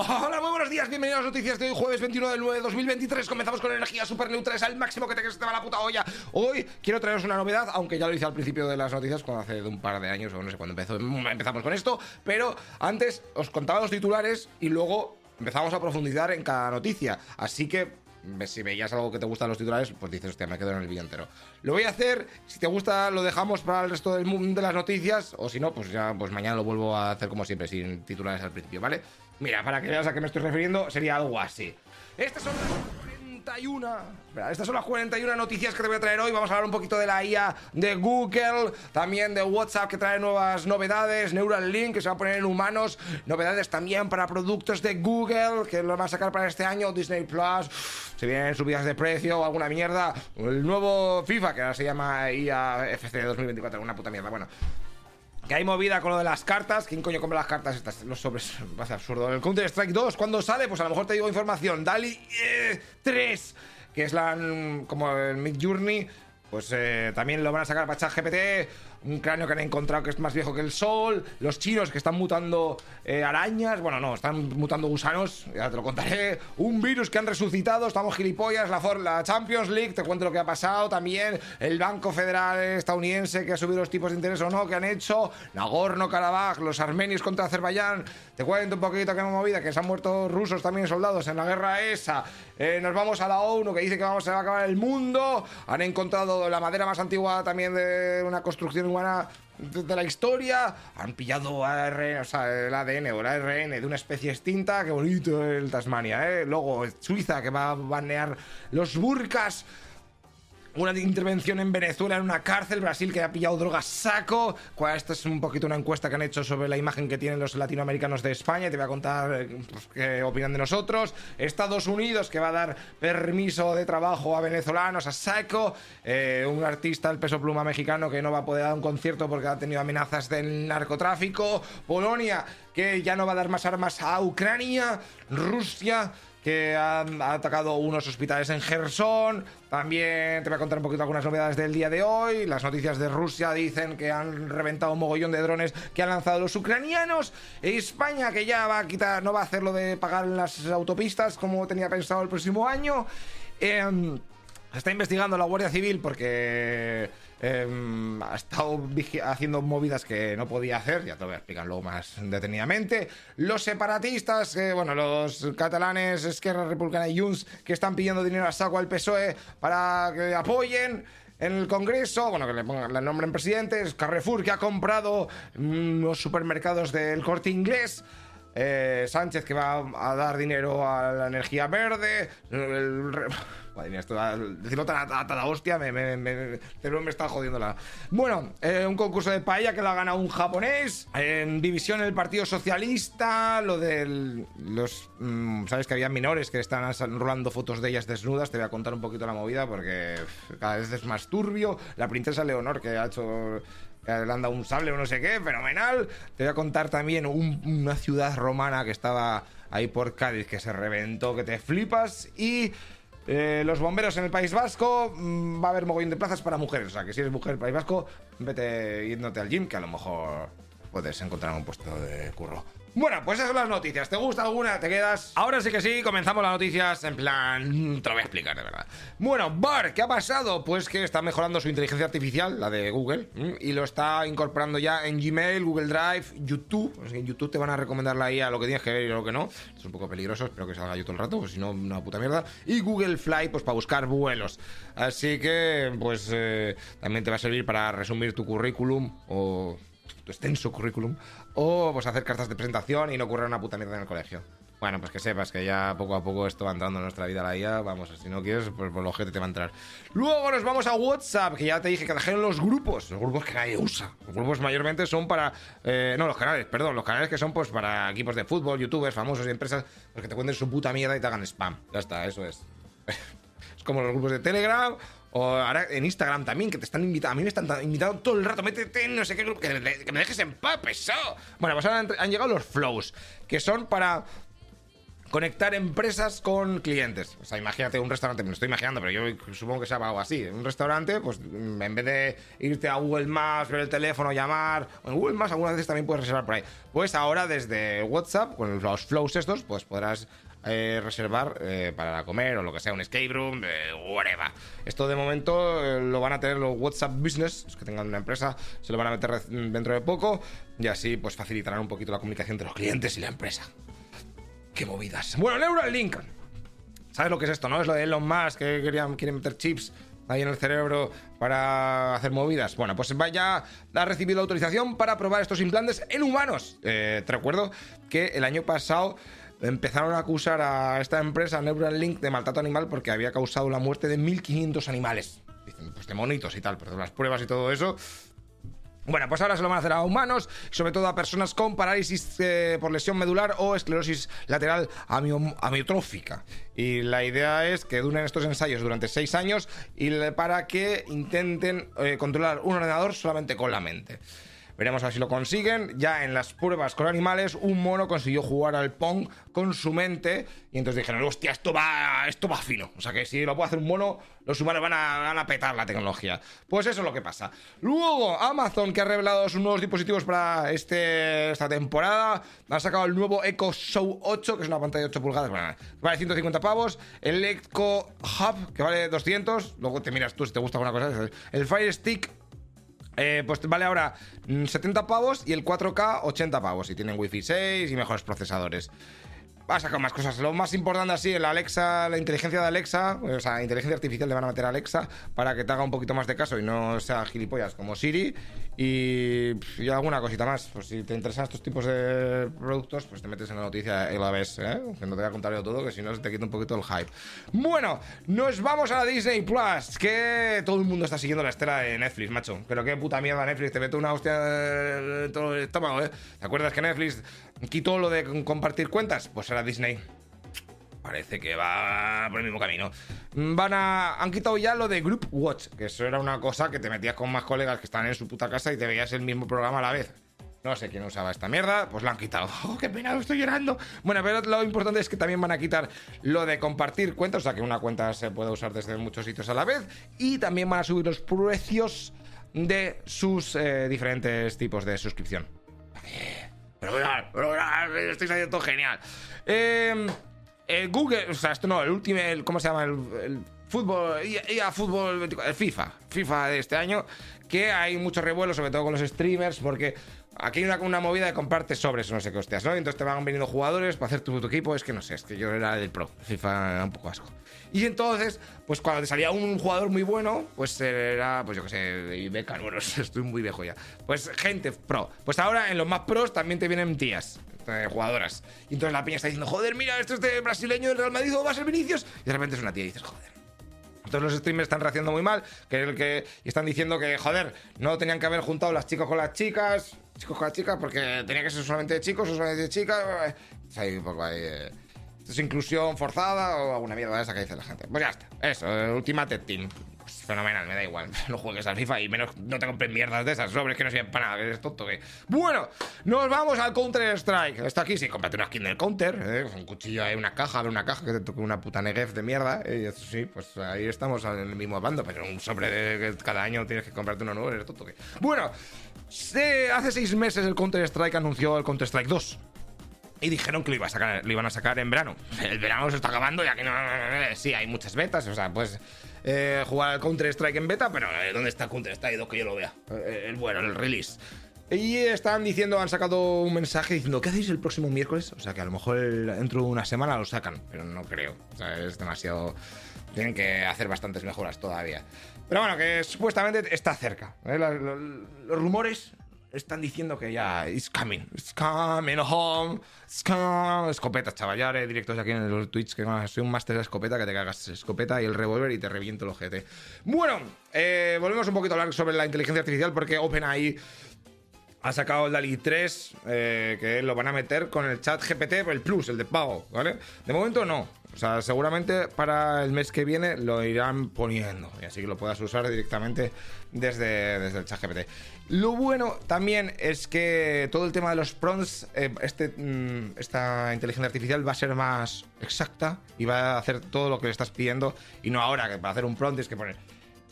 Hola, muy buenos días, bienvenidos a las noticias de hoy, jueves 21 del 9 de 2023. Comenzamos con energía super neutrales al máximo que te, se te va la puta olla. Hoy quiero traeros una novedad, aunque ya lo hice al principio de las noticias, cuando hace un par de años, o no sé cuándo empezó, empezamos con esto. Pero antes os contaba los titulares y luego empezamos a profundizar en cada noticia. Así que si veías algo que te gusta los titulares, pues dices, hostia, me quedo en el vídeo entero. Lo voy a hacer, si te gusta lo dejamos para el resto del mundo de las noticias, o si no, pues ya pues mañana lo vuelvo a hacer como siempre, sin titulares al principio, ¿vale? Mira, para que veas a qué me estoy refiriendo, sería algo así. Estas son las 41. estas son las 41 noticias que te voy a traer hoy. Vamos a hablar un poquito de la IA de Google, también de WhatsApp que trae nuevas novedades, Neuralink que se va a poner en humanos, novedades también para productos de Google que lo van a sacar para este año, Disney Plus, se vienen subidas de precio o alguna mierda, el nuevo FIFA que ahora se llama IA FC 2024, una puta mierda. Bueno, que hay movida con lo de las cartas. ¿Quién coño compra las cartas? Estas, los sobres. Va a ser absurdo. El Counter Strike 2, ¿cuándo sale? Pues a lo mejor te digo información. DALI 3, eh, que es la. como el Mid Journey. Pues eh, también lo van a sacar para ChatGPT un cráneo que han encontrado que es más viejo que el sol, los chinos que están mutando eh, arañas, bueno, no, están mutando gusanos, ya te lo contaré, un virus que han resucitado, estamos gilipollas, la, Champions League, te cuento lo que ha pasado también, el Banco Federal estadounidense que ha subido los tipos de interés o no, que han hecho, Nagorno-Karabaj, los armenios contra Azerbaiyán, te cuento un poquito que hemos movida, que se han muerto rusos también soldados en la guerra esa, eh, nos vamos a la ONU que dice que vamos a acabar el mundo, han encontrado la madera más antigua también de una construcción de la historia. Han pillado ARN, o sea, el ADN o el ARN de una especie extinta. Qué bonito el Tasmania, ¿eh? Luego Suiza que va a banear los burkas una intervención en Venezuela en una cárcel, Brasil que ha pillado drogas saco. Esta es un poquito una encuesta que han hecho sobre la imagen que tienen los latinoamericanos de España. Te voy a contar eh, pues, qué opinan de nosotros. Estados Unidos que va a dar permiso de trabajo a venezolanos, a saco. Eh, un artista, el peso pluma mexicano, que no va a poder dar un concierto porque ha tenido amenazas del narcotráfico. Polonia que ya no va a dar más armas a Ucrania. Rusia que han atacado unos hospitales en Gerson. También te voy a contar un poquito algunas novedades del día de hoy. Las noticias de Rusia dicen que han reventado un mogollón de drones que han lanzado los ucranianos. España que ya va a quitar, no va a hacer lo de pagar las autopistas como tenía pensado el próximo año. Em, está investigando la Guardia Civil porque Em, ha estado haciendo movidas que no podía hacer, ya te voy a explicar luego más detenidamente. Los separatistas, bueno, los catalanes, Esquerra Republicana y Junts, que están pidiendo dinero a saco al PSOE para que apoyen en el Congreso, bueno, que le pongan el nombre en presidente, Carrefour que ha comprado los supermercados del corte inglés. Eh, Sánchez que va a dar dinero a la energía verde. El, Madre mía, esto, decirlo tan a, la hostia, me, me, me, me, está jodiendo la. Bueno, eh, un concurso de paella que lo ha ganado un japonés. En división el Partido Socialista, lo de los. Mm, Sabes que había menores que están rolando fotos de ellas desnudas. Te voy a contar un poquito la movida porque cada vez es más turbio. La princesa Leonor que ha hecho le han dado un sable o no sé qué, fenomenal. Te voy a contar también una ciudad romana que estaba ahí por Cádiz que se reventó, que te flipas. Y eh, los bomberos en el País Vasco, mm, va a haber mogollón de plazas para mujeres. O sea, que si eres mujer el País Vasco, vete yéndote al gym, que a lo mejor puedes encontrar un puesto de curro. Bueno, pues esas son las noticias. ¿Te gusta alguna? ¿Te quedas? Ahora sí que sí, comenzamos las noticias en plan... Te lo voy a explicar, de verdad. Bueno, Bar, ¿qué ha pasado? Pues que está mejorando su inteligencia artificial, la de Google, y lo está incorporando ya en Gmail, Google Drive, YouTube. Pues en YouTube te van a recomendar la IA lo que tienes que ver y lo que no. Es un poco peligroso, espero que salga yo todo el rato, pues si no, una puta mierda. Y Google Fly, pues para buscar vuelos. Así que, pues eh, también te va a servir para resumir tu currículum o tu extenso currículum, o pues hacer cartas de presentación y no ocurra una puta mierda en el colegio. Bueno, pues que sepas que ya poco a poco esto va entrando en nuestra vida la IA. Vamos, si no quieres, pues por lo gente te va a entrar. Luego nos vamos a WhatsApp, que ya te dije que trajeron los grupos. Los grupos que nadie usa. Los grupos mayormente son para. Eh, no, los canales, perdón. Los canales que son pues para equipos de fútbol, youtubers, famosos y empresas, pues que te cuenten su puta mierda y te hagan spam. Ya está, eso es. es como los grupos de Telegram o ahora en Instagram también, que te están invitando. A mí me están invitando todo el rato. Métete en no sé qué grupo. Que, me dejes en paz. Bueno, pues ahora han, llegado los flows. Que son para conectar empresas con clientes. O sea, imagínate un restaurante, me lo estoy imaginando, pero yo supongo que sea algo así. Un restaurante, pues mm, en vez de irte a Google Maps, ver el teléfono, llamar, en Google Maps algunas veces también puedes reservar por ahí. Pues ahora desde WhatsApp, con los flows estos, pues podrás eh, reservar eh, para comer o lo que sea, un escape room, eh, whatever. Esto de momento lo van a tener los WhatsApp Business, los que tengan una empresa, se lo van a meter dentro de poco y así pues facilitarán un poquito la comunicación entre los clientes y la empresa. Qué movidas. Bueno, Neuralink. ¿Sabes lo que es esto, no? Es lo de Elon Musk que querían, quieren meter chips ahí en el cerebro para hacer movidas. Bueno, pues vaya ha recibido autorización para probar estos implantes en humanos. te recuerdo que el año pasado empezaron a acusar a esta empresa Neuralink de maltrato animal porque había causado la muerte de 1.500 animales. Dicen, pues de monitos y tal, pero las pruebas y todo eso bueno, pues ahora se lo van a hacer a humanos, sobre todo a personas con parálisis eh, por lesión medular o esclerosis lateral amiotrófica. Y la idea es que duren estos ensayos durante seis años y para que intenten eh, controlar un ordenador solamente con la mente. Veremos a ver si lo consiguen. Ya en las pruebas con animales, un mono consiguió jugar al Pong con su mente. Y entonces dijeron, hostia, esto va, esto va fino. O sea que si lo puede hacer un mono, los humanos van a, petar la tecnología. Pues eso es lo que pasa. Luego, Amazon, que ha revelado sus nuevos dispositivos para este, esta temporada, ha sacado el nuevo Echo Show 8, que es una pantalla de 8 pulgadas, vale 150 pavos. El Echo Hub, que vale 200. Luego te miras tú si te gusta alguna cosa. El Fire Stick eh, pues vale ahora 70 mm, pavos y el 4K 80 pavos. Y tienen Wi-Fi 6 y mejores procesadores va a sacar más cosas. Lo más importante así, el Alexa, la inteligencia de Alexa, o sea, inteligencia artificial le van a meter a Alexa para que te haga un poquito más de caso y no sea gilipollas como Siri. Y, alguna cosita más. Pues si te interesan estos tipos de productos, pues te metes en la noticia y la ves, ¿eh? Que no te voy a contar yo todo, que si no se te quita un poquito el hype. Bueno, nos vamos a la Disney Plus, que todo el mundo está siguiendo la estela de Netflix, macho. Pero qué puta mierda Netflix, te mete una hostia en todo el estómago, ¿eh? ¿Te acuerdas que Netflix quitó lo de compartir cuentas? Pues era Disney. Parece que va por el mismo camino. Van a. Han quitado ya lo de Group Watch, que eso era una cosa que te metías con más colegas que están en su puta casa y te veías el mismo programa a la vez. No sé quién usaba esta mierda, pues lo han quitado. ¡Oh, qué pena, estoy llorando! Bueno, pero lo importante es que también van a quitar lo de compartir cuentas, o sea que una cuenta se puede usar desde muchos sitios a la vez. Y también van a subir los precios de sus eh, diferentes tipos de suscripción. Pero, saliendo todo genial. Eh, Google, o sea, esto no, el último, ¿cómo se llama? El, fútbol, IA Fútbol el FIFA, FIFA de este año, que hay mucho revuelo, sobre todo con los streamers, porque aquí hay una, una movida de comparte sobres, no sé qué hostias, ¿no? Entonces te van veniendo jugadores para hacer tu, equipo, es que no sé, es que yo era el pro, FIFA era un poco asco. Y entonces, pues cuando te salía un jugador muy bueno, pues era, pues yo qué sé, y becan, bueno, estoy muy viejo ya. Pues gente pro. Pues ahora en los más pros también te vienen tías, eh, jugadoras. Y entonces la piña está diciendo, joder, mira, esto es de brasileño del Real Madrid, o va a ser Vinicius. Y de repente es una tía y dices, joder. Entonces los streamers están reaccionando muy mal, que el que están diciendo que, joder, no tenían que haber juntado las chicas con las chicas, chicos con las chicas, porque tenía que ser solamente de chicos o solamente de chicas. Hay un poco ahí. Eh, es inclusión forzada o alguna mierda de esa que dice la gente. Pues ya está. Eso, Ultimate Team. Pues fenomenal, me da igual. No juegues al FIFA y menos no te compres mierdas de esas sobres que no sirven para nada, que eres tonto. Bueno, nos vamos al Counter Strike. Está aquí, sí, cómprate una skin del Counter. ¿eh? Un cuchillo ahí, una caja, una caja que te toque una puta Negev de mierda. ¿eh? Y sí, pues ahí estamos en el mismo bando. Pero un sobre de cada año tienes que comprarte uno nuevo, eres tonto. Bueno, hace seis meses el Counter Strike anunció el Counter Strike 2. Y dijeron que lo, iba a sacar, lo iban a sacar en verano. El verano se está acabando y aquí no. Sí, hay muchas betas, o sea, pues. Eh, jugar Counter-Strike en beta, pero eh, ¿dónde está Counter-Strike? Que yo lo vea. Eh, el bueno, el release. Y están diciendo, han sacado un mensaje diciendo, ¿qué hacéis el próximo miércoles? O sea, que a lo mejor dentro de una semana lo sacan, pero no creo. O sea, es demasiado... Tienen que hacer bastantes mejoras todavía. Pero bueno, que supuestamente está cerca. los rumores están diciendo que ya it's coming, it's coming home, it's coming. Escopetas, chaval. Ya haré directos aquí en los Twitch que soy un máster de escopeta que te cagas escopeta y el revólver y te reviento el ojete. Bueno, eh, volvemos un poquito a hablar sobre la inteligencia artificial porque OpenAI ha sacado el DALI 3, eh, que lo van a meter con el chat GPT, el Plus, el de pago, ¿vale? De momento no. O sea, seguramente para el mes que viene lo irán poniendo. Y así que lo puedas usar directamente desde, desde el chat GPT. Lo bueno también es que todo el tema de los prompts, eh, este, mm, esta inteligencia artificial va a ser más exacta y va a hacer todo lo que le estás pidiendo. Y no ahora, que para hacer un prompt es que poner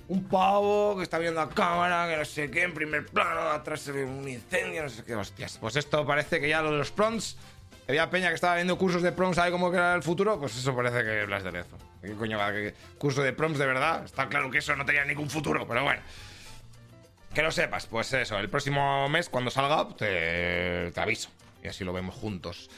un pavo que está viendo a cámara, que no sé qué, en primer plano, atrás se un incendio, no sé qué, hostias. Pues esto parece que ya lo de los prompts había Peña que estaba viendo cursos de prompts, ¿sabe cómo era el futuro? Pues eso parece que Blas de Lezo. ¿Qué coño va? ¿Qué curso de prompts de verdad? Está claro que eso no tenía ningún futuro, pero bueno. Que lo sepas, pues eso, el próximo mes cuando salga te, te aviso. Y así lo vemos juntos.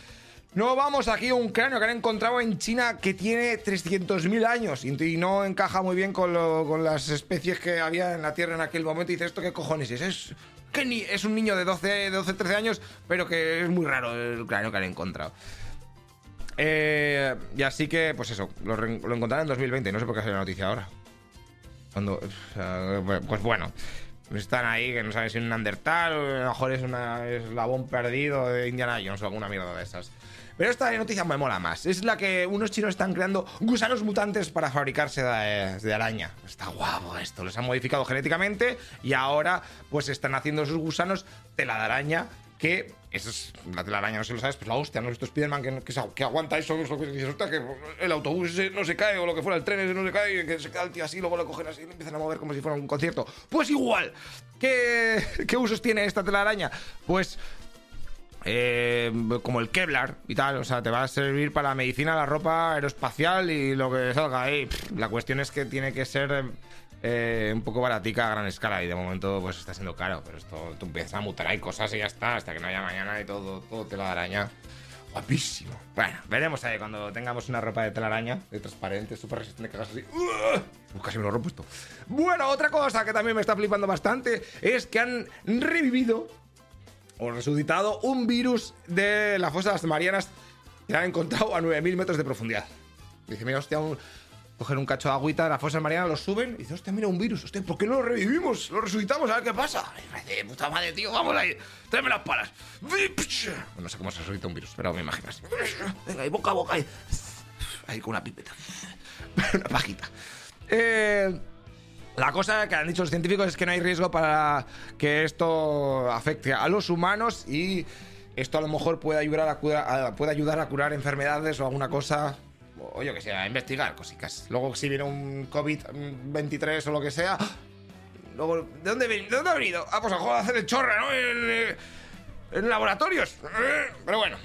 No vamos aquí a un cráneo que han encontrado en China que tiene 300.000 años y no encaja muy bien con, con, las especies que había en la Tierra en aquel momento. Y dice, ¿esto qué cojones es? Es que ni, es un niño de 12, 12, 13 años, pero que es muy raro el cráneo que han encontrado. Eh, y así que, pues eso, lo, encontrarán en 2020, no sé por qué ha salido la noticia ahora. Cuando, pues bueno, están ahí que no saben si es un Neandertal o a lo mejor es un eslabón perdido de Indiana Jones o alguna mierda de esas. Pero esta noticia me mola más. Es la que unos chinos están creando gusanos mutantes para fabricarse de, araña. Está guapo esto. Los han modificado genéticamente y ahora pues están haciendo esos gusanos tela de araña que eso es la telaraña, no si lo sabes, pues la hostia, ¿no? Esto es Spiderman que, que, aguanta eso, que que el autobús no se cae, o lo que fuera, el tren ese no se cae, que se queda el tío así, luego lo cogen así y lo empiezan a mover como si fuera un concierto. Pues igual, ¿qué, qué usos tiene esta telaraña? Pues eh, como el Kevlar y tal, o sea, te va a servir para la medicina, la ropa aeroespacial y lo que salga ahí. La cuestión es que tiene que ser eh, un poco baratica a gran escala y de momento pues está siendo caro, pero esto tú empiezas a mutar ahí cosas y ya está, hasta que no haya mañana y todo, todo te la araña. Guapísimo. Bueno, veremos ahí cuando tengamos una ropa de telaraña, de transparente, súper resistente, que hagas así. Casi me lo he esto. Bueno, otra cosa que también me está flipando bastante es que han revivido o resucitado un virus de la fosa de las Marianas que han encontrado a 9.000 metros de profundidad. Dice, mira, hostia, un, coger un cacho de agüita de la fosa de Marianas, lo suben y dice, hostia, mira, un virus. Hostia, ¿por qué no lo revivimos? Lo resucitamos, a ver qué pasa. Y puta madre, tío, vamos ahí, tráeme las palas. No sé cómo se resucita un virus, pero me imagino así. Venga, y boca a boca, ahí, ahí con una pipeta. una pajita. Eh... La cosa que han dicho los científicos es que no hay riesgo para que esto afecte a los humanos y esto a lo mejor puede ayudar a, curar, enfermedades o alguna cosa, o yo que sé, a investigar cositas. Luego si viene un COVID-23 o lo que sea, luego, ¿de dónde, ¿de dónde ha venido? Ah, pues a hacer el chorra, ¿no? En, en laboratorios. Pero bueno.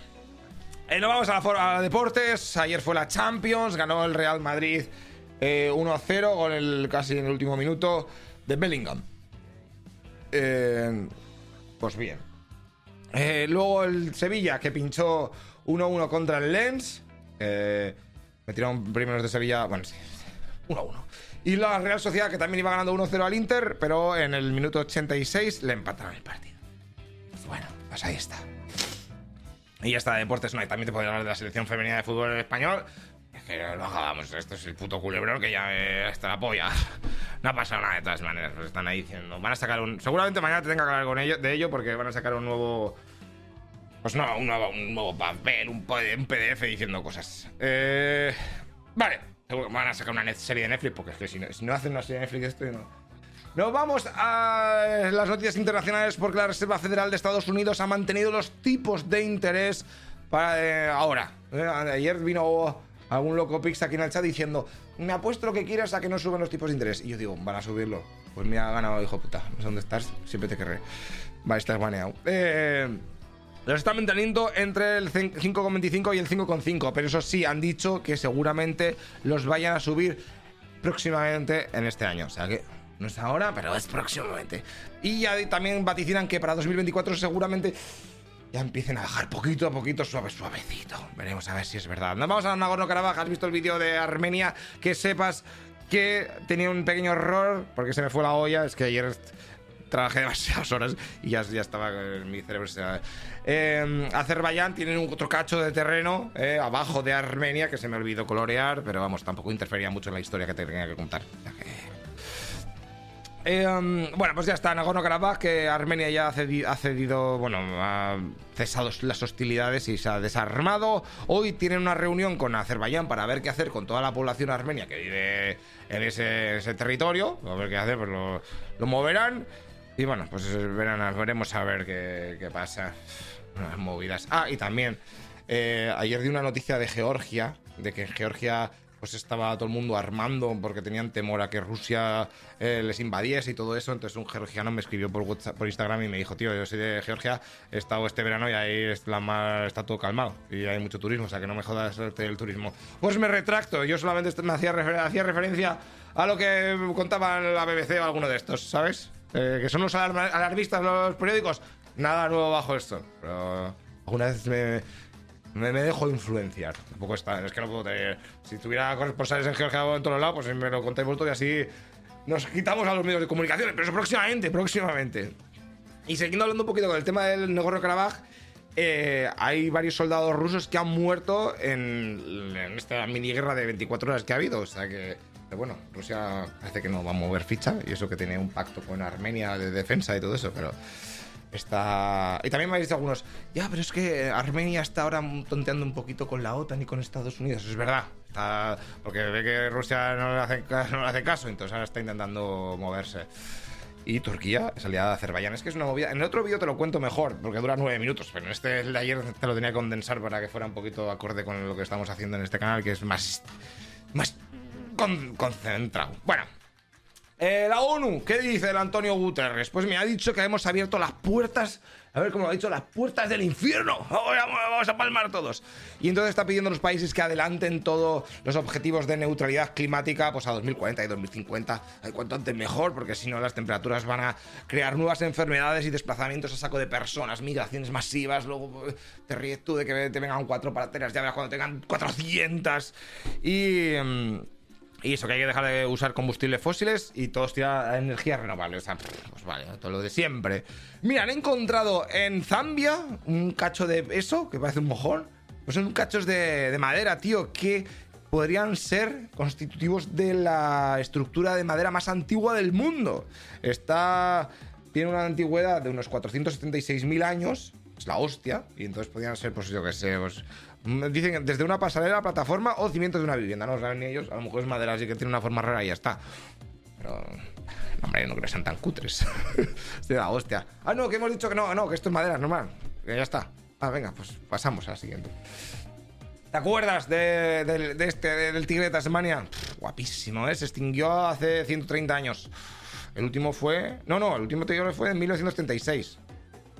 Eh, nos vamos a, la, a deportes. Ayer fue la Champions, ganó el Real Madrid 1 eh, a 0 con el casi en el último minuto de Bellingham. Eh, pues bien. Eh, luego el Sevilla que pinchó 1-1 contra el Lens. metieron primeros de Sevilla. Bueno, sí, 1-1. Y la Real Sociedad que también iba ganando 1-0 al Inter, pero en el minuto 86 le empataron el partido. Bueno, pues ahí está. Y ya está, deportes no hay. También te puedo hablar de la selección femenina de fútbol español que no hagamos, esto es el puto culebrón que ya está la polla. No ha pasado nada de todas maneras, pues están ahí diciendo. Van a sacar un. Seguramente mañana te tenga que hablar con ello, de ello porque van a sacar un nuevo. Pues no, un nuevo, un nuevo papel, un, PDF diciendo cosas. Eh, vale, van a sacar una serie de Netflix porque es que si no, si no hacen una serie de Netflix esto no. Nos vamos a las noticias internacionales porque la Reserva Federal de Estados Unidos ha mantenido los tipos de interés para eh, ahora. Eh, ayer vino algún loco pix aquí en el chat diciendo, me apuesto lo que quieras a que no suban los tipos de interés. Y yo digo, van a subirlo. Pues me ha ganado, hijo puta. No sé dónde estás, siempre te querré. Va, estás baneado. Eh, los están manteniendo entre el 5,25 y el 5,5. Pero eso sí, han dicho que seguramente los vayan a subir próximamente en este año. O sea que no es ahora, pero es próximamente. Y ya también vaticinan que para 2024 seguramente ya empiecen a bajar poquito a poquito, suave, suavecito. Veremos a ver si es verdad. Nos vamos a Nagorno-Karabaj. ¿Has visto el vídeo de Armenia? Que sepas que tenía un pequeño error, porque se me fue la olla. Es que ayer trabajé demasiadas horas y ya, ya estaba en mi cerebro. Eh, Azerbaiyán tiene otro cacho de terreno eh, abajo de Armenia que se me olvidó colorear, pero vamos, tampoco interfería mucho en la historia que tenía que contar. Eh, um, bueno, pues ya está, Nagorno-Karabaj, que Armenia ya ha cedido, bueno, ha cesado las hostilidades y se ha desarmado. Hoy tienen una reunión con Azerbaiyán para ver qué hacer con toda la población armenia que vive en ese, territorio. A ver qué hacer, pues lo, moverán. Y bueno, pues veremos a ver qué, qué pasa. Unas movidas. Ah, y también, eh, ayer di una noticia de Georgia, de que en Georgia pues estaba todo el mundo armando porque tenían temor a que Rusia eh, les invadiese y todo eso. Entonces un georgiano me escribió por, Instagram y me dijo, tío, yo soy de Georgia, he estado este verano y ahí está todo calmado y hay mucho turismo, o sea que no me jodas el turismo. Pues me retracto, yo solamente me hacía, hacía referencia a lo que contaba la BBC o alguno de estos, ¿sabes? Eh, que son los alarmistas los periódicos. Nada nuevo bajo esto. Pero alguna vez me, me, me, dejo influenciar. Tampoco está, es que no puedo tener. Si tuviera corresponsales en Georgia en todos lados, pues me lo contáis vosotros y así nos quitamos a los medios de comunicación. Pero eso próximamente, próximamente. Y siguiendo hablando un poquito con el tema del Nagorno-Karabaj, eh, hay varios soldados rusos que han muerto en, en, esta mini guerra de 24 horas que ha habido. O sea que, bueno, Rusia parece que no va a mover ficha y eso que tiene un pacto con Armenia de defensa y todo eso, pero. Está... Y también me habéis dicho algunos, ya, pero es que Armenia está ahora tonteando un poquito con la OTAN y con Estados Unidos. Es verdad. Porque ve que Rusia no le, hace, caso, entonces ahora está intentando moverse. Y Turquía es aliada de Azerbaiyán. Es que es una movida. En el otro vídeo te lo cuento mejor, porque dura nueve minutos. Pero en este de ayer te lo tenía que condensar para que fuera un poquito acorde con lo que estamos haciendo en este canal, que es más. más. Con, concentrado. Bueno, eh, la ONU, ¿qué dice el Antonio Guterres? Pues me ha dicho que hemos abierto las puertas, a ver cómo lo ha dicho, las puertas del infierno. Vamos a palmar todos. Y entonces está pidiendo a los países que adelanten todos los objetivos de neutralidad climática pues a 2040 y 2050. Ay, cuanto antes mejor, porque si no las temperaturas van a crear nuevas enfermedades y desplazamientos a saco de personas, migraciones masivas. Luego te ríes tú de que te vengan cuatro parateras, ya verás cuando tengan 400. Y... Y eso, que hay que dejar de usar combustibles fósiles y todos tirar a energías renovables. O sea, pues vale, todo lo de siempre. Mira, han encontrado en Zambia un cacho de eso, que parece un mojón. Pues son cachos de, de madera, tío, que podrían ser constitutivos de la estructura de madera más antigua del mundo. Está. Tiene una antigüedad de unos 476.000 años. Es la hostia. Y entonces podrían ser, pues yo qué sé, pues, Dicen desde una pasarela, plataforma o cimientos de una vivienda. No saben ni ellos. A lo mejor es madera, así que tiene una forma rara y ya está. Pero. Hombre, no creo que sean tan cutres. Estoy la hostia. Ah, no, que hemos dicho que no, no, que esto es madera, normal. Que ya está. Ah, venga, pues pasamos a la siguiente. ¿Te acuerdas de, este, de, del tigre de Tasmania? Guapísimo, ¿eh? Se extinguió hace 130 años. El último fue. No, no, el último tigre fue en 1936.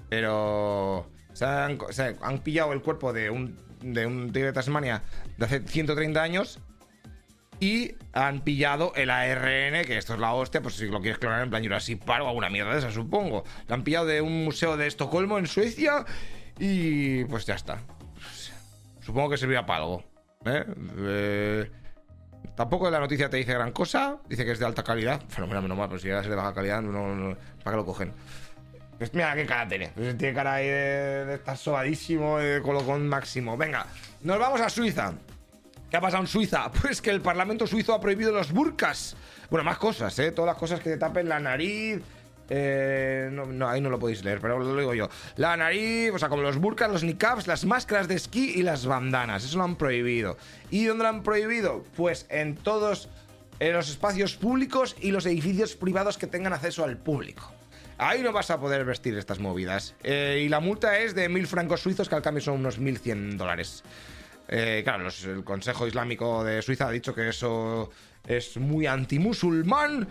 Pero. Se han, se han pillado el cuerpo de un de un tigre de Tasmania de hace 130 años y han pillado el ARN, que esto es la hostia, pues si lo quieres clonar en plan Jurassic Park o alguna mierda de esa, supongo. Lo han pillado de un museo de Estocolmo en Suecia y pues ya está. Supongo que servirá para algo. ¿eh? Eh, tampoco la noticia te dice gran cosa, dice que es de alta calidad. Fenomenal, menos mal, pero si es de baja calidad, no, no, ¿para qué lo cogen? Mira qué cara tiene. Pues tiene cara ahí de, de estar sobadísimo, de colocón máximo. Venga, nos vamos a Suiza. ¿Qué ha pasado en Suiza? Pues que el Parlamento suizo ha prohibido los burkas. Bueno, más cosas, ¿eh? Todas las cosas que te tapen la nariz. Eh, no, ahí no lo podéis leer, pero lo digo yo. La nariz, o sea, como los burkas, los niqabs, las máscaras de esquí y las bandanas. Eso lo han prohibido. ¿Y dónde lo han prohibido? Pues en todos los espacios públicos y los edificios privados que tengan acceso al público. Ahí no vas a poder vestir estas movidas. Eh, y la multa es de mil francos suizos, que al cambio son unos 1.100 dólares. Eh, claro, el Consejo Islámico de Suiza ha dicho que eso es muy antimusulmán.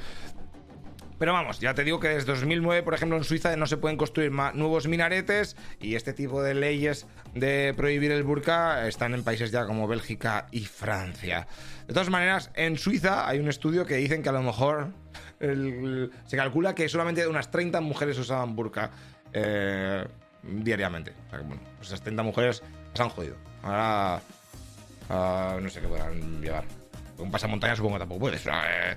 Pero vamos, ya te digo que desde 2009, por ejemplo, en Suiza no se pueden construir nuevos minaretes y este tipo de leyes de prohibir el burka están en países ya como Bélgica y Francia. De todas maneras, en Suiza hay un estudio que dicen que a lo mejor se calcula que solamente unas 30 mujeres usaban burka eh, diariamente. O sea, que, bueno, pues esas 30 mujeres se han jodido. Ahora uh, no sé qué podrán llevar. Un pasamontaña supongo que tampoco puedes. Eh,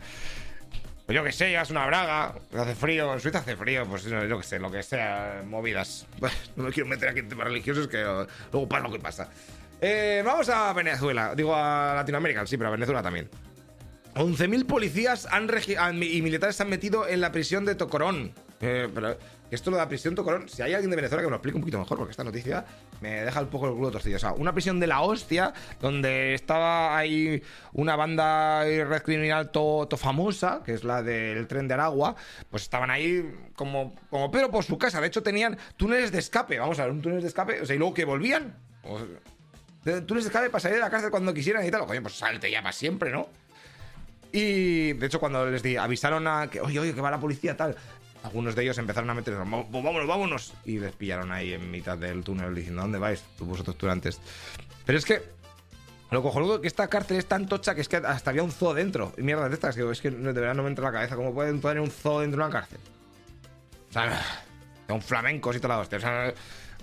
pues yo que sé, llevas una braga, hace frío, en Suiza hace frío, pues yo que sé, lo que sea, movidas. no me quiero meter aquí en temas religiosos que luego pasa lo que pasa. Eh, vamos a Venezuela, digo a Latinoamérica, sí, pero a Venezuela también. 11.000 policías han y militares se han metido en la prisión de Tocorón. Eh, pero esto lo de la prisión Tocorón, si hay alguien de Venezuela que me lo explique un poquito mejor, porque esta noticia me deja un poco el culo torcido. O sea, una prisión de la hostia, donde estaba ahí una banda red criminal to, famosa, que es la del tren de Aragua, pues estaban ahí como, como Pedro por su casa. De hecho, tenían túneles de escape, vamos a ver, un túnel de escape, o sea, y luego que volvían. túneles de escape para salir de la cárcel cuando quisieran y tal. Coño, pues salte ya para siempre, ¿no? Y de hecho, cuando les di, avisaron a que, oye, oye, que va la policía, tal, algunos de ellos empezaron a meter, vámonos, vámonos. Y les pillaron ahí en mitad del túnel diciendo, ¿dónde vais? Tú vosotros antes Pero es que lo cojonudo que esta cárcel es tan tocha que es que hasta había un zoo dentro. Y mierda de estas, que es que de verdad no me entra en la cabeza. ¿Cómo pueden tener un zoo dentro de una cárcel? O sea, un flamencos y todo la hostia. O sea,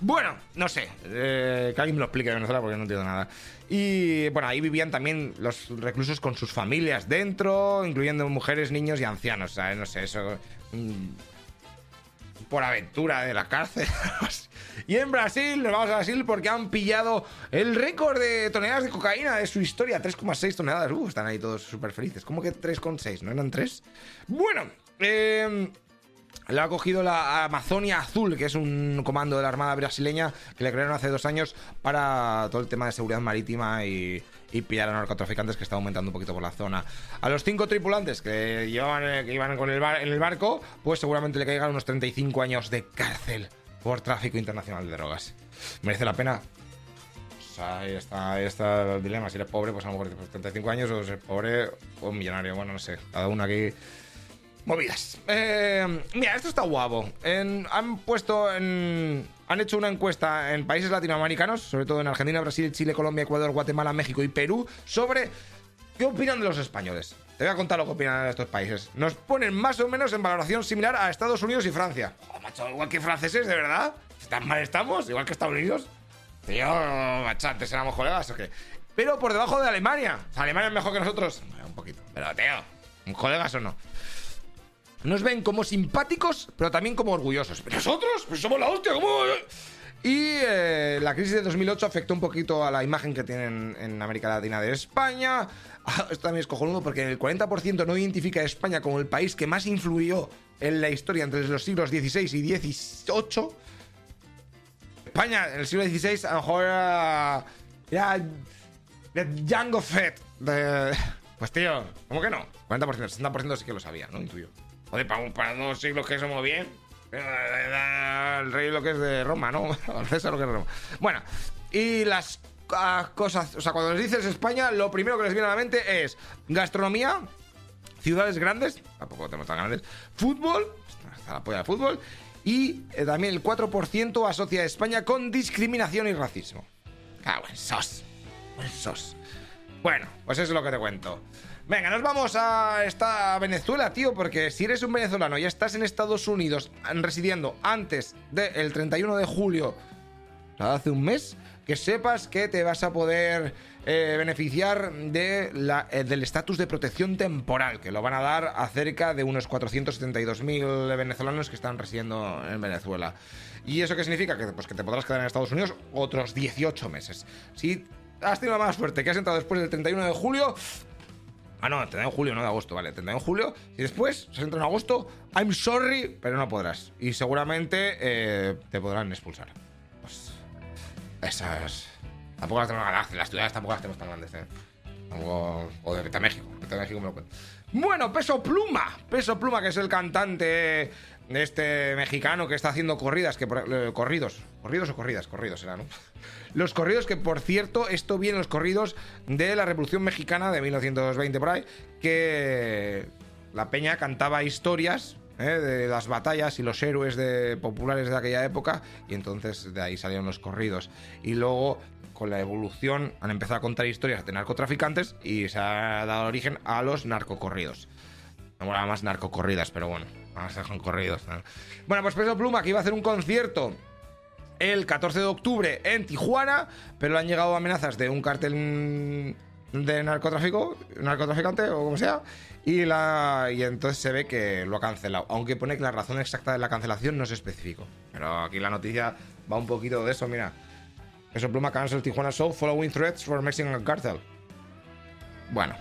bueno, no sé. Eh, que alguien me lo explique de Venezuela porque no entiendo nada. Y bueno, ahí vivían también los reclusos con sus familias dentro, incluyendo mujeres, niños y ancianos. Sea, no sé, eso. Mm, por aventura de la cárcel. y en Brasil, nos vamos a Brasil porque han pillado el récord de toneladas de cocaína de su historia, 3,6 toneladas. Uh, están ahí todos súper felices. ¿Cómo que 3,6? ¿No eran 3? Bueno, eh, le ha cogido la Amazonia Azul, que es un comando de la Armada brasileña que le crearon hace dos años para todo el tema de seguridad marítima y, pillar a narcotraficantes que está aumentando un poquito por la zona. A los cinco tripulantes que, llevaban, eh, que iban con el en el barco, pues seguramente le caigan unos 35 años de cárcel por tráfico internacional de drogas. ¿Merece la pena? Pues ahí está, ahí está el dilema. Si eres pobre, pues a lo mejor 35 años, o ser pobre o un millonario. Bueno, no sé. Cada uno aquí Movidas. Eh, mira, esto está guapo. han puesto en. Han hecho una encuesta en países latinoamericanos, sobre todo en Argentina, Brasil, Chile, Colombia, Ecuador, Guatemala, México y Perú, sobre qué opinan de los españoles. Te voy a contar lo que opinan de estos países. Nos ponen más o menos en valoración similar a Estados Unidos y Francia. Joder, macho, igual que franceses, ¿de verdad? ¿Tan mal estamos? Igual que Estados Unidos. Tío, macho, antes éramos colegas o qué. Pero por debajo de Alemania. Alemania es mejor que nosotros. un poquito. Pero, tío, ¿colegas o no? Nos ven como simpáticos, pero también como orgullosos. ¿Pero nosotros? Pues somos la hostia, ¿cómo? Y eh, la crisis de 2008 afectó un poquito a la imagen que tienen en América Latina de España. Ah, esto también es cojonudo porque el 40% no identifica a España como el país que más influyó en la historia entre los siglos XVI y XVIII. España en el siglo XVI a lo mejor era... Ya... Django Fett. Pues tío, ¿cómo que no? 40%, 60% sí que lo sabía, ¿no? Intuyo. Joder, para, para dos siglos que somos bien. El rey lo que es de Roma, ¿no? El lo que es. Bueno, y las cosas. O sea, cuando les dices España, lo primero que les viene a la mente es gastronomía, ciudades grandes, tampoco tenemos tan grandes, fútbol, está la polla de fútbol, y eh, también el 4% asocia a España con discriminación y racismo. Ah, buen sos. Buen sos. Bueno, pues eso es lo que te cuento. Venga, nos vamos a esta Venezuela, tío, porque si eres un venezolano y estás en Estados Unidos residiendo antes del 31 de julio, hace un mes, que sepas que te vas a poder eh, beneficiar de la, eh, del estatus de protección temporal, que lo van a dar a cerca de unos 472.000 venezolanos que están residiendo en Venezuela. ¿Y eso qué significa? Que, pues, que te podrás quedar en Estados Unidos otros 18 meses. Si has tenido más suerte que has entrado después del 31 de julio, Ah, no, tendrá en julio, no de agosto, vale. Tendrá en julio. Y después, se entra en agosto, I'm sorry, pero no podrás. Y seguramente eh, te podrán expulsar. Pues. Esas. Tampoco las tenemos las, las ciudades tampoco las tenemos tan grandes, eh. O de Vete México. México me lo cuento. Bueno, Peso Pluma. Peso Pluma, que es el cantante este mexicano que está haciendo corridas, que eh, corridos, corridos o corridas, corridos será, ¿no? Los corridos que, por cierto, esto viene los corridos de la Revolución Mexicana de 1920 por ahí, que la peña cantaba historias ¿eh? de las batallas y los héroes de, populares de aquella época, y entonces de ahí salieron los corridos. Y luego, con la evolución, han empezado a contar historias de narcotraficantes y se ha dado origen a los narcocorridos. Me mola más narcocorridas, pero bueno, vamos a dejar corridos. Bueno, pues Peso Pluma que iba a hacer un concierto el 14 de octubre en Tijuana, pero le han llegado amenazas de un cartel de narcotráfico, narcotraficante o como sea, y, la, y entonces se ve que lo ha cancelado, aunque pone que la razón exacta de la cancelación no se especificó. Pero aquí la noticia va un poquito de eso, mira. Eso pluma cancel Tijuana Show following threats for Mexican cartel. Bueno.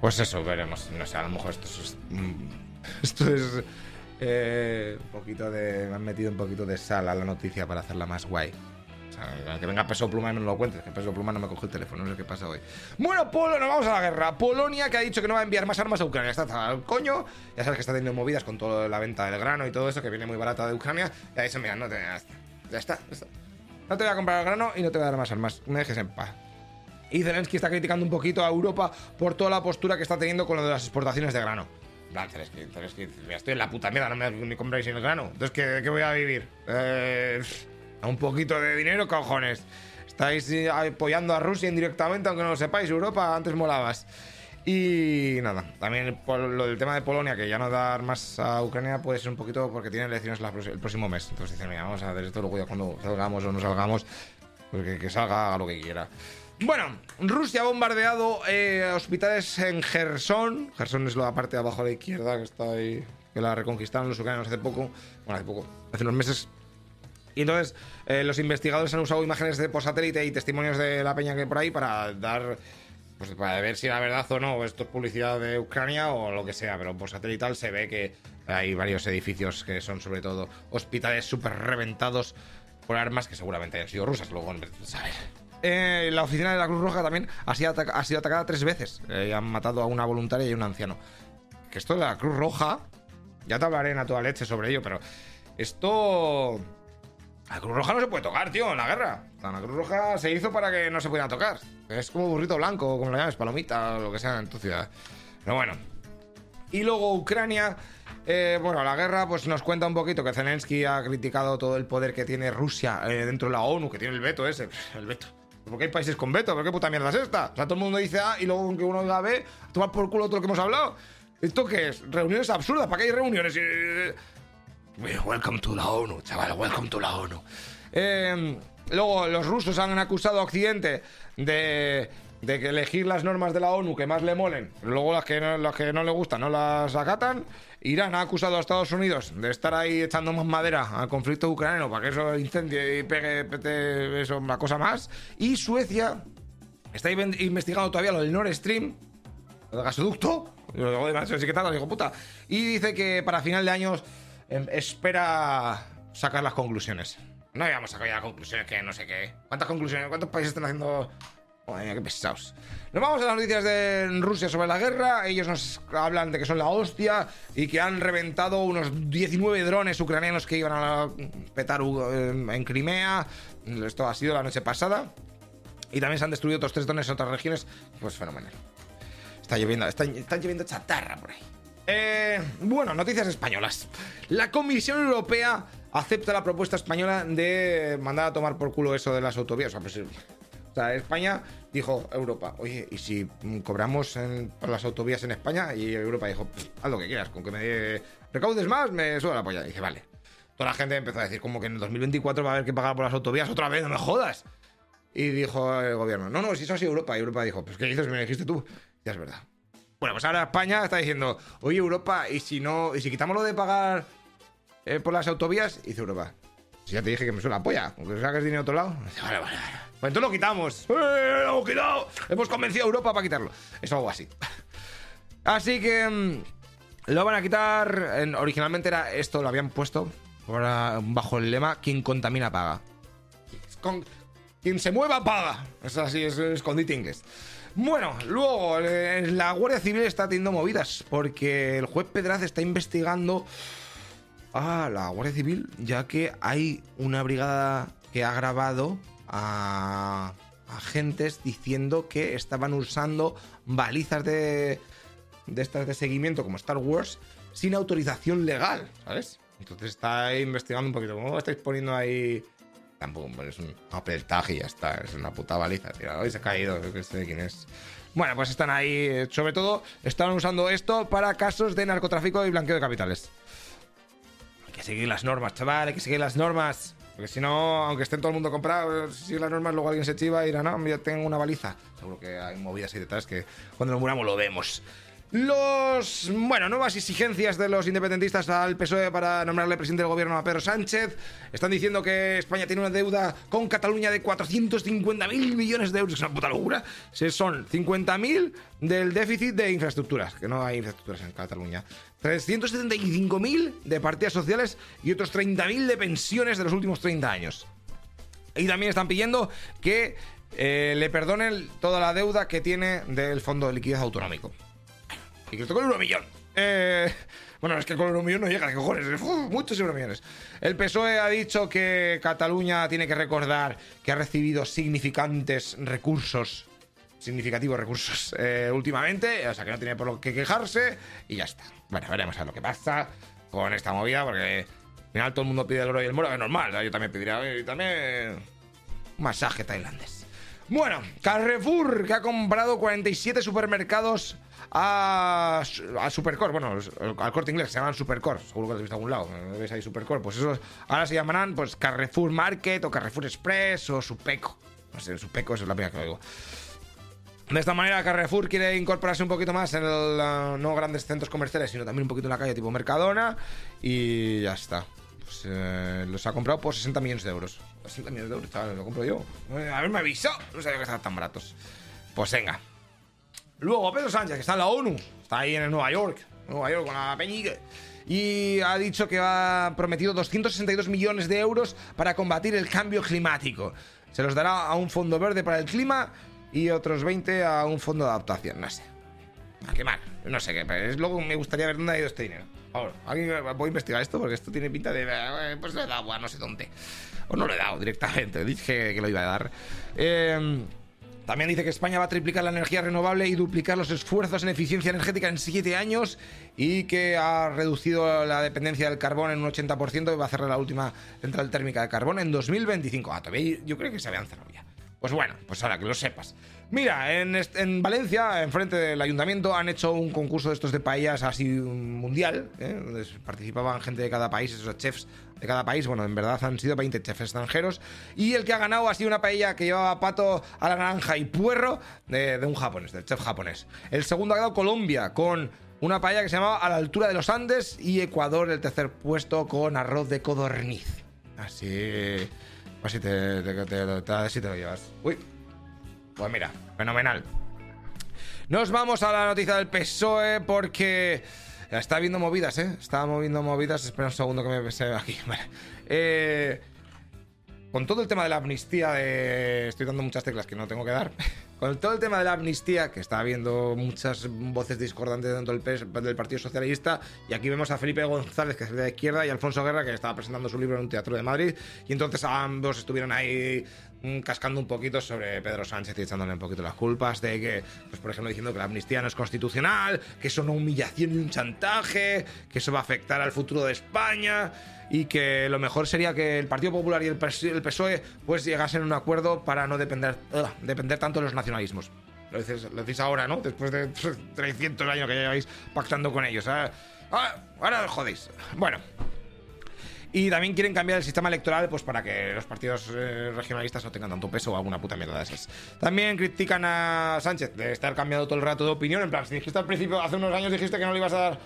Pues eso, veremos. No sé, a lo mejor esto es. mm, Esto es. eh, un poquito de. Me han metido un poquito de sal a la noticia para hacerla más guay. O sea, que venga Peso Pluma y no me lo cuentes, que Peso Pluma no me coge el teléfono, no sé qué pasa hoy. Bueno, Polo, nos vamos a la guerra. Polonia que ha dicho que no va a enviar más armas a Ucrania. Está el coño. Ya sabes que está teniendo movidas con toda la venta del grano y todo eso, que viene muy barata de Ucrania. Y ahí se mira, no te. Ya está. ya está. No te voy a comprar el grano y no te voy a dar más armas. Me dejes en paz. Y Zelensky está criticando un poquito a Europa por toda la postura que está teniendo con lo de las exportaciones de grano. Zelensky, Zelensky, ya estoy en la puta mierda, no me, me compráis el grano. Entonces, ¿qué, qué voy a vivir? Eh, un poquito de dinero, cojones. Estáis eh, apoyando a Rusia indirectamente, aunque no lo sepáis. Europa antes molabas. Y nada, también por lo del tema de Polonia, que ya no dar más a Ucrania, puede ser un poquito porque tiene elecciones la el próximo mes. Entonces dicen, mira, vamos a hacer esto luego ya cuando salgamos o no salgamos, pues que, que salga, haga lo que quiera. Bueno, Rusia ha bombardeado eh, hospitales en Gerson. Gerson es la parte de abajo a la izquierda que está ahí, que la reconquistaron los ucranianos hace poco. Bueno, hace poco, hace unos meses. Y entonces eh, los investigadores han usado imágenes de por satélite y testimonios de la peña que hay por ahí para dar, pues para ver si la verdad o no, esto es publicidad de Ucrania o lo que sea, pero por satelital se ve que hay varios edificios que son sobre todo hospitales súper reventados por armas que seguramente han sido rusas, luego saber. Eh, la oficina de la Cruz Roja también ha sido, atacada tres veces. Eh, han matado a una voluntaria y a un anciano. Que esto de la Cruz Roja, ya te hablaré en a toda leche sobre ello, pero esto la Cruz Roja no se puede tocar, tío, en la guerra. La Cruz Roja se hizo para que no se pudiera tocar. Es como burrito blanco, como lo llames, palomita, o lo que sea en tu ciudad. Pero bueno. Y luego Ucrania. eh, bueno, la guerra pues nos cuenta un poquito que Zelensky ha criticado todo el poder que tiene Rusia dentro de la ONU, que tiene el veto ese. El veto. ¿Por qué hay países con veto? ¿Pero qué puta mierda es esta? O sea, todo el mundo dice A y luego que uno diga B, tomar por culo todo lo que hemos hablado. ¿Esto qué es? Reuniones absurdas. ¿Para qué hay reuniones? Welcome to la ONU, chaval, welcome to la ONU. Eh, luego, los rusos han acusado a Occidente de, de que elegir las normas de la ONU que más le molen, luego las que, no, las que no le gustan no las acatan. Irán ha acusado a Estados Unidos de estar ahí echando más madera al conflicto ucraniano para que eso incendie y pegue pete, eso, una cosa más. Y Suecia está investigando todavía lo del Nord Stream, el gasoducto. Y luego además, así que tal, digo, puta. Y dice que para final de años em, espera sacar las conclusiones. No habíamos sacado ya conclusiones que no sé qué. ¿Cuántas conclusiones? ¿Cuántos países están haciendo? Madre mía, qué pesados. Nos vamos a las noticias de Rusia sobre la guerra. Ellos nos hablan de que son la hostia y que han reventado unos 19 drones ucranianos que iban a petar eh, en Crimea. Esto ha sido la noche pasada. Y también se han destruido otros tres drones en otras regiones. Pues fenomenal. Está lloviendo, está, está lloviendo chatarra por ahí. Eh, bueno, noticias españolas. La Comisión Europea acepta la propuesta española de mandar a tomar por culo eso de las autovías. O sea, pues, España dijo Europa, oye, ¿y si cobramos en- por las autovías en España? Y Europa dijo, "Pff, haz lo que quieras, con que me recaudes más, me suena la polla. Y dije, vale. Toda la gente empezó a decir, como que en el 2024 va a haber que pagar por las autovías otra vez, no me jodas. Y dijo el gobierno, no, no, si eso ha sido Europa. Y Europa dijo, pues ¿qué dices? Me dijiste tú. Ya es verdad. Bueno, pues ahora España está diciendo, oye Europa, ¿y si no, y si quitamos lo de pagar eh, por las autovías? Dice Europa, si ya te dije que me suena la polla, aunque saques dinero a otro lado. Vale, vale, vale. Pues entonces lo quitamos. ¡Eh, lo hemos quitado! Hemos convencido a Europa para quitarlo. Es algo así. Así que mm, lo van a quitar. En- originalmente era esto, lo habían puesto bajo el lema: quien contamina paga. Con- quien se mueva paga. Es así, es escondite inglés. Bueno, luego eh, la Guardia Civil está teniendo movidas porque el juez Pedraz está investigando a la Guardia Civil ya que hay una brigada que ha grabado a agentes diciendo que estaban usando balizas de, de estas de seguimiento como Star Wars sin autorización legal, ¿sabes? Entonces está investigando un poquito. ¿Cómo estáis poniendo ahí? Tampoco pues es un Apple Tag y ya está. Es una puta baliza, tío. Hoy se ha caído, que sé quién es. Bueno, pues están ahí. eh, Sobre todo, están usando esto para casos de narcotráfico y blanqueo de capitales. Seguir las normas, chaval. Hay que seguir las normas. Porque si no, aunque estén todo el mundo comprado, si las normas, luego alguien se chiva y dirá, no, yo tengo una baliza. Seguro que hay movidas ahí detrás que cuando nos muramos lo vemos. Los. Bueno, nuevas exigencias de los independentistas al PSOE para nombrarle presidente del gobierno a Pedro Sánchez. Están diciendo que España tiene una deuda con Cataluña de 450.000 millones de euros. Es una puta locura. Son 50.000 del déficit de infraestructuras, que no hay infraestructuras en Cataluña. 375.000 de partidas sociales y otros 30.000 de pensiones de los últimos 30 años. Y también están pidiendo que eh, le perdonen toda la deuda que tiene del Fondo de Liquidez Autonómico. Y que esto con un millón. Eh, bueno, es que con un millón no llega, ¿qué cojones? muchos euromillones. El PSOE ha dicho que Cataluña tiene que recordar que ha recibido significantes recursos, significativos recursos eh, últimamente, o sea que no tiene por lo que quejarse y ya está. Bueno, veremos a lo que pasa con esta movida, porque al final todo el mundo pide el oro y el moro, es normal, yo también pediría y también un masaje tailandés. Bueno, Carrefour, que ha comprado 47 supermercados a, a Supercore, bueno, al corte inglés, se llaman Supercore, seguro que lo has visto a algún lado, ves ahí Supercore, pues esos ahora se llamarán pues Carrefour Market o Carrefour Express o Supeco. No sé, Supeco, eso es la primera que lo digo. De esta manera, Carrefour quiere incorporarse un poquito más en el, no grandes centros comerciales, sino también un poquito en la calle tipo Mercadona y ya está. Pues, eh, los ha comprado por 60 millones de euros. 60 millones de euros, chaval, lo compro yo. Eh, a ver, me avisó. No sabía que estaban tan baratos. Pues venga. Luego, Pedro Sánchez, que está en la ONU. Está ahí en Nueva York. Nueva York con la peñique. Y ha dicho que ha prometido 262 millones de euros para combatir el cambio climático. Se los dará a un fondo verde para el clima y otros 20 a un fondo de adaptación. No sé. A quemar. No sé qué. Pero es luego me gustaría ver dónde ha ido este dinero. Ahora, voy a investigar esto porque esto tiene pinta de. Eh, pues le he dado a no sé dónde. O no lo he dado directamente. Dije que lo iba a dar. Em, también dice que España va a triplicar la energía renovable y duplicar los esfuerzos en eficiencia energética en 7 años y que ha reducido la dependencia del carbón en un 80% y va a cerrar la última central térmica de carbón en 2025. Ah, todavía yo creo que se habían cerrado ya. Pues bueno, pues ahora que lo sepas. Mira, en, en Valencia, enfrente del ayuntamiento, han hecho un concurso de estos de paellas así mundial, ¿eh? participaban gente de cada país, esos chefs de cada país. Bueno, en verdad han sido 20 chefs extranjeros. Y el que ha ganado ha sido una paella que llevaba pato a la granja y puerro de, un japonés, del chef japonés. El segundo ha quedado Colombia, con una paella que se llamaba A la altura de los Andes. Y Ecuador, el tercer puesto, con arroz de codorniz. Así. Así te, te, te, te lo llevas. Uy. Pues mira, fenomenal. Nos vamos a la noticia del PSOE porque está habiendo movidas, ¿eh? Está moviendo movidas. Espera un segundo que me pese aquí. Eh, con todo el tema de la amnistía, estoy dando muchas teclas que no tengo que dar. Con todo el tema de la amnistía, que está habiendo muchas voces discordantes dentro del, del Partido Socialista, y aquí vemos a Felipe González, que es de la izquierda, y Alfonso Guerra, que estaba presentando su libro en un teatro de Madrid, y entonces ambos estuvieron ahí cascando un poquito sobre Pedro Sánchez y echándole un poquito las culpas de que, pues por ejemplo, diciendo que la amnistía no es constitucional, que eso no humillación y un chantaje, que eso va a afectar al futuro de España y que lo mejor sería que el Partido Popular y el PSOE pues llegasen a un acuerdo para no depender, depender tanto de los nacionalismos. Lo decís, ahora, ¿no? Después de 300 años que lleváis pactando con ellos. ¿eh? Ah, ahora jodéis. Bueno. Y también quieren cambiar el sistema electoral pues para que los partidos eh, regionalistas no tengan tanto peso o alguna puta mierda de esas. También critican a Sánchez de estar cambiando todo el rato de opinión. En plan, si dijiste al principio, hace unos años dijiste que no le ibas a dar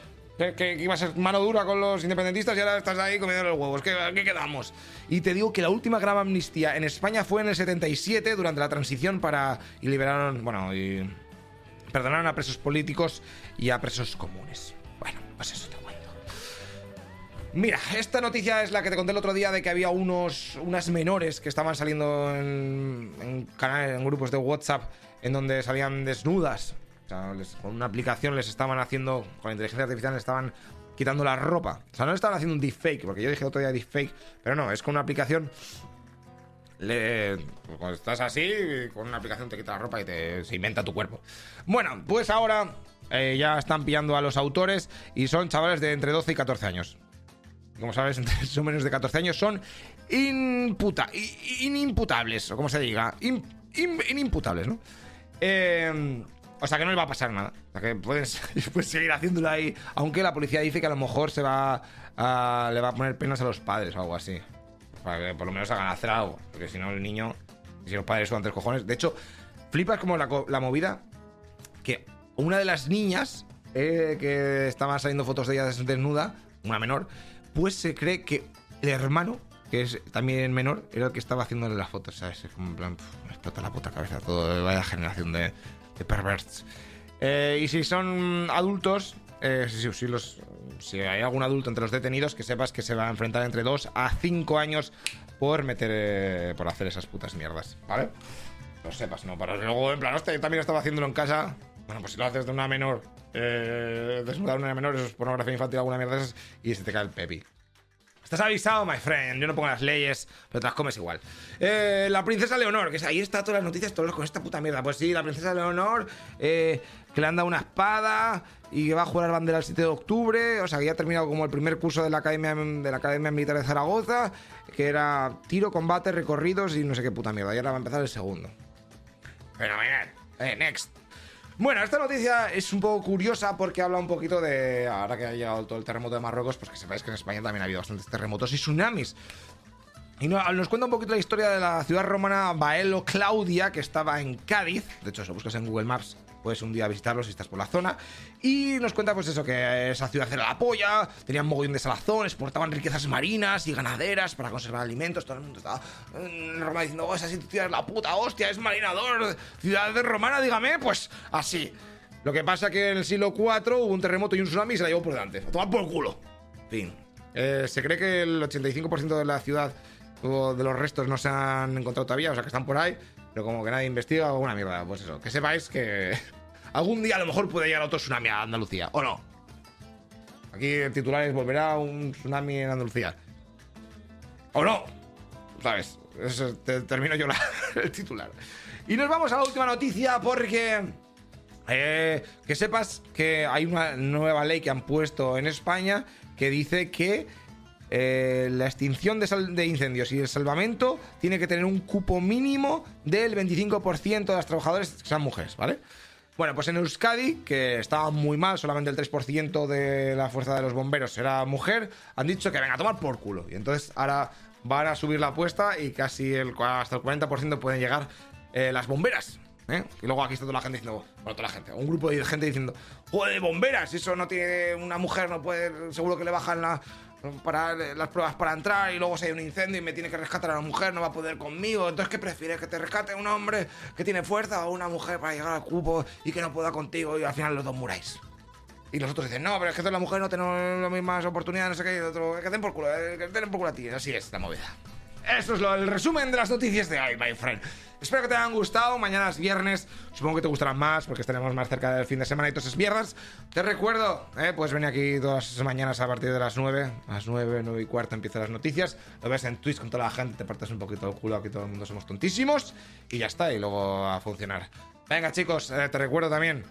que, iba a ser mano dura con los independentistas y ahora estás ahí comiendo los huevos. ¿Qué, ¿Qué, quedamos? Y te digo que la última gran amnistía en España fue en el 77, durante la transición, para. y liberaron. bueno, perdonaron a presos políticos y a presos comunes. Bueno, pues eso cuento. Mira, esta noticia es la que te conté el otro día de que había unos, unas menores que estaban saliendo en, en canales, en grupos de WhatsApp, en donde salían desnudas con una aplicación les estaban haciendo, con la inteligencia artificial, les estaban quitando la ropa. O sea, no estaban haciendo un deepfake, porque yo dije otro día deepfake, pero no, es con una aplicación. Le, cuando estás así, con una aplicación te quita la ropa y te, se inventa tu cuerpo. Bueno, pues ahora eh, ya están pillando a los autores y son chavales de entre 12 y 14 años. Como sabes, son menos de 14 años, son imputa, inimputables, o como se diga, inimputables, ¿no? Eh, o sea que no le va a pasar nada. O sea que puedes, seguir haciéndolo ahí. Aunque la policía dice que a lo mejor se va a, le va a poner penas a los padres o algo así. Para que por lo menos hagan hacer algo. Porque si no, el niño. Si los padres son tres cojones. De hecho, flipas como la, movida. Que una de las niñas eh, que estaban saliendo fotos de ella desnuda, una menor, pues se cree que el hermano, que es también menor, era el que estaba haciéndole las fotos, ¿sabes? Es como en plan, me explota la puta cabeza todo, vaya generación de, perverts. Eh, y si son adultos, eh, si, si los, si hay algún adulto entre los detenidos, que sepas que se va a enfrentar entre 2 a 5 años por meter, eh, por hacer esas putas mierdas, ¿vale? Lo sepas, ¿no? Para luego, en plan, hostia, yo también estaba haciéndolo en casa. Bueno, pues si lo haces de una menor, eh, desnudar a una menor, eso es pornografía infantil, alguna mierda esas, y se te cae el pepi. Estás avisado, my friend. Yo no pongo las leyes, pero te las comes igual. Eh, la princesa Leonor, que es, ahí está todas las noticias, todos con esta puta mierda. Pues sí, la princesa Leonor, eh, que le han dado una espada y que va a jugar bandera el 7 de octubre. O sea, que ya ha terminado como el primer curso de la Academia, de la Academia Militar de Zaragoza, que era tiro, combate, recorridos y no sé qué puta mierda. Y ahora va a empezar el segundo. Fenomenal. Eh, next. Bueno, esta noticia es un poco curiosa porque habla un poquito de. Ahora que ha llegado todo el terremoto de Marruecos, pues que sepáis que en España también ha habido bastantes terremotos y tsunamis. Y no- nos cuenta un poquito la historia de la ciudad romana Baelo Claudia, que estaba en Cádiz. De hecho, si lo buscas en Google Maps, puedes un día visitarlo si estás por la zona. Y nos cuenta, pues eso, que esa ciudad era la polla, tenían mogollón de salazón, exportaban riquezas marinas y ganaderas para conservar alimentos. Todo el mundo estaba en Roma diciendo, oh, esa ciudad es la puta hostia, es marinador, ciudad romana, dígame, pues así. Lo que pasa que en el siglo IV hubo un terremoto y un tsunami y se la llevó por delante. A tomar por culo. Fin. Eh, se cree que el 85% de la ciudad o de los restos no se han encontrado todavía, o sea que están por ahí, pero como que nadie investiga una mierda. Pues eso, que sepáis que algún día a lo mejor puede llegar otro tsunami a Andalucía, ¿o no? Aquí el titular es volverá un tsunami en Andalucía. ¿O no? ¿Sabes? Eso, te- termino yo el titular. Y nos vamos a la última noticia porque... Eh, que sepas que hay una nueva ley que han puesto en España que dice que eh, la extinción de, incendios y el salvamento tiene que tener un cupo mínimo del 25% de las trabajadoras que sean mujeres, ¿vale? Bueno, pues en Euskadi, que estaba muy mal, solamente el 3% de la fuerza de los bomberos era mujer, han dicho que venga a tomar por culo. Y entonces ahora van a subir la apuesta y casi el, hasta el 40% pueden llegar eh, las bomberas. ¿eh? Y luego aquí está toda la gente diciendo, bueno, toda la gente, un grupo de gente diciendo, joder, bomberas, eso no tiene, una mujer no puede, seguro que le bajan la, para, las pruebas para entrar y luego si hay un incendio y me tiene que rescatar a la mujer, no va a poder conmigo. Entonces, ¿qué prefieres? ¿Que te rescate un hombre que tiene fuerza o una mujer para llegar al cupo y que no pueda contigo y al final los dos muráis? Y los otros dicen, no, pero es que todas las mujeres no tenemos las mismas oportunidades, no sé qué, y el otro, que den por culo, eh, que den por culo a ti. Así es la movida. Eso es lo, el resumen de las noticias de hoy, my friend. Espero que te hayan gustado. Mañana es viernes. Supongo que te gustarán más porque estaremos más cerca del fin de semana y todas esas mierdas. Te recuerdo, eh, puedes venir aquí todas las mañanas a partir de las 9. A las 9, 9 y cuarto empiezan las noticias. Lo ves en Twitch con toda la gente, te partes un poquito el culo. Aquí todo el mundo somos tontísimos. Y ya está, y luego a funcionar. Venga, chicos, eh, te recuerdo también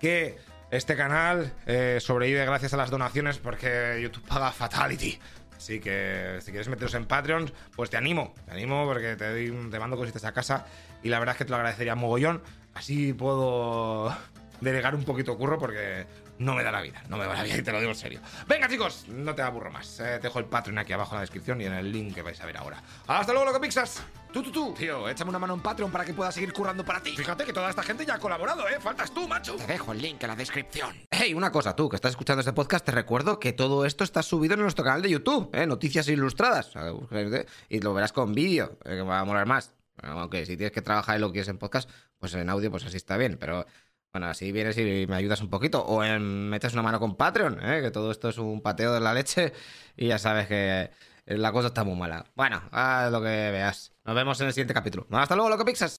que este canal eh, sobrevive gracias a las donaciones porque YouTube paga Fatality. Así que si quieres meteros en Patreon, pues te animo, te animo porque te, doy- te mando cositas a casa y la verdad es que te lo agradecería mogollón. Así puedo delegar un poquito curro porque no me da la vida, no me da la vida y te lo digo en serio. Venga chicos, no te aburro más. Eh, te dejo el Patreon aquí abajo en la descripción y en el link que vais a ver ahora. Hasta luego, loco Pixas. Tú, tú, tú. Tío, échame una mano en Patreon para que pueda seguir currando para ti. Fíjate que toda esta gente ya ha colaborado, ¿eh? Faltas tú, macho. Te dejo el link en la descripción. Hey, una cosa, tú que estás escuchando este podcast, te recuerdo que todo esto está subido en nuestro canal de YouTube, ¿eh? Noticias Ilustradas. Búscate Y lo verás con vídeo, eh, que va a molar más. Aunque si tienes que trabajar y lo quieres en podcast, pues en audio, pues así está bien. Pero bueno, así vienes y me ayudas un poquito. O en, metes una mano con Patreon, ¿eh? que todo esto es un pateo de la leche. Y ya sabes que la cosa está muy mala. Bueno, haz lo que veas. Nos vemos en el siguiente capítulo. Hasta luego, loco Pixas.